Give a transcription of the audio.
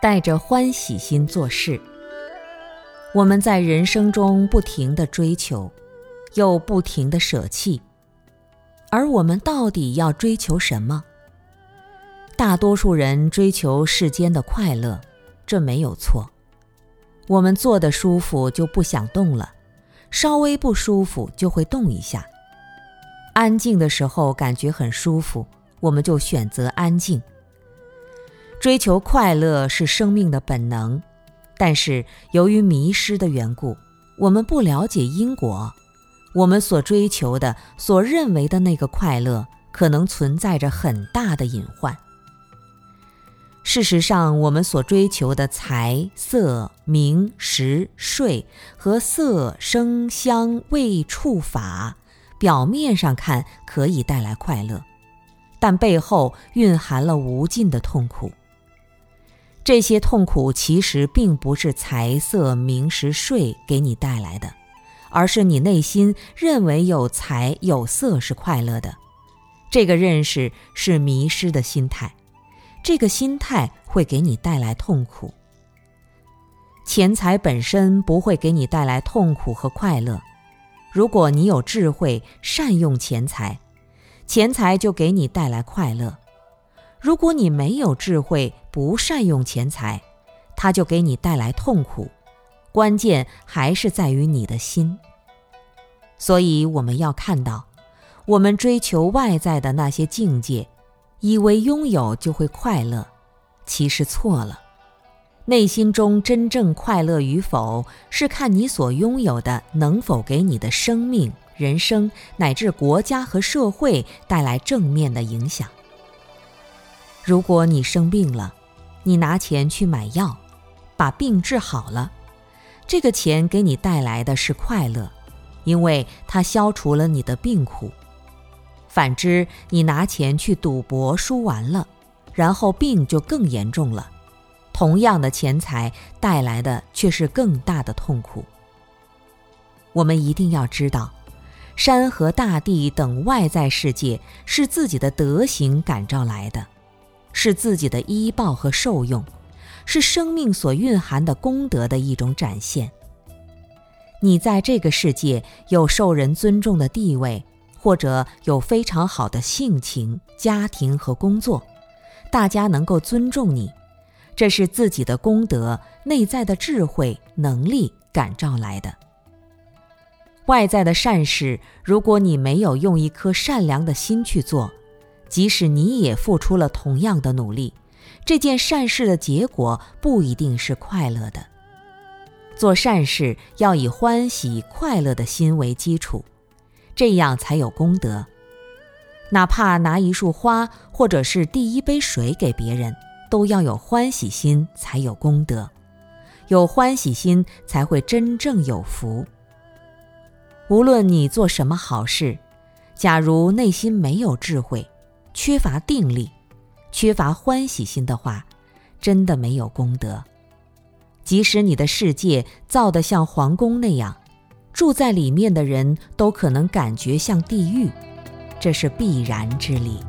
带着欢喜心做事。我们在人生中不停的追求，又不停的舍弃，而我们到底要追求什么？大多数人追求世间的快乐，这没有错。我们坐的舒服就不想动了，稍微不舒服就会动一下。安静的时候感觉很舒服，我们就选择安静。追求快乐是生命的本能，但是由于迷失的缘故，我们不了解因果，我们所追求的、所认为的那个快乐，可能存在着很大的隐患。事实上，我们所追求的财色名食睡和色声香味触法，表面上看可以带来快乐，但背后蕴含了无尽的痛苦。这些痛苦其实并不是财色名食睡给你带来的，而是你内心认为有财有色是快乐的，这个认识是迷失的心态。这个心态会给你带来痛苦。钱财本身不会给你带来痛苦和快乐。如果你有智慧，善用钱财，钱财就给你带来快乐；如果你没有智慧，不善用钱财，它就给你带来痛苦。关键还是在于你的心。所以我们要看到，我们追求外在的那些境界。以为拥有就会快乐，其实错了。内心中真正快乐与否，是看你所拥有的能否给你的生命、人生乃至国家和社会带来正面的影响。如果你生病了，你拿钱去买药，把病治好了，这个钱给你带来的是快乐，因为它消除了你的病苦。反之，你拿钱去赌博输完了，然后病就更严重了。同样的钱财带来的却是更大的痛苦。我们一定要知道，山河大地等外在世界是自己的德行感召来的，是自己的依报和受用，是生命所蕴含的功德的一种展现。你在这个世界有受人尊重的地位。或者有非常好的性情、家庭和工作，大家能够尊重你，这是自己的功德、内在的智慧、能力感召来的。外在的善事，如果你没有用一颗善良的心去做，即使你也付出了同样的努力，这件善事的结果不一定是快乐的。做善事要以欢喜、快乐的心为基础。这样才有功德。哪怕拿一束花或者是第一杯水给别人，都要有欢喜心才有功德。有欢喜心才会真正有福。无论你做什么好事，假如内心没有智慧，缺乏定力，缺乏欢喜心的话，真的没有功德。即使你的世界造得像皇宫那样。住在里面的人都可能感觉像地狱，这是必然之理。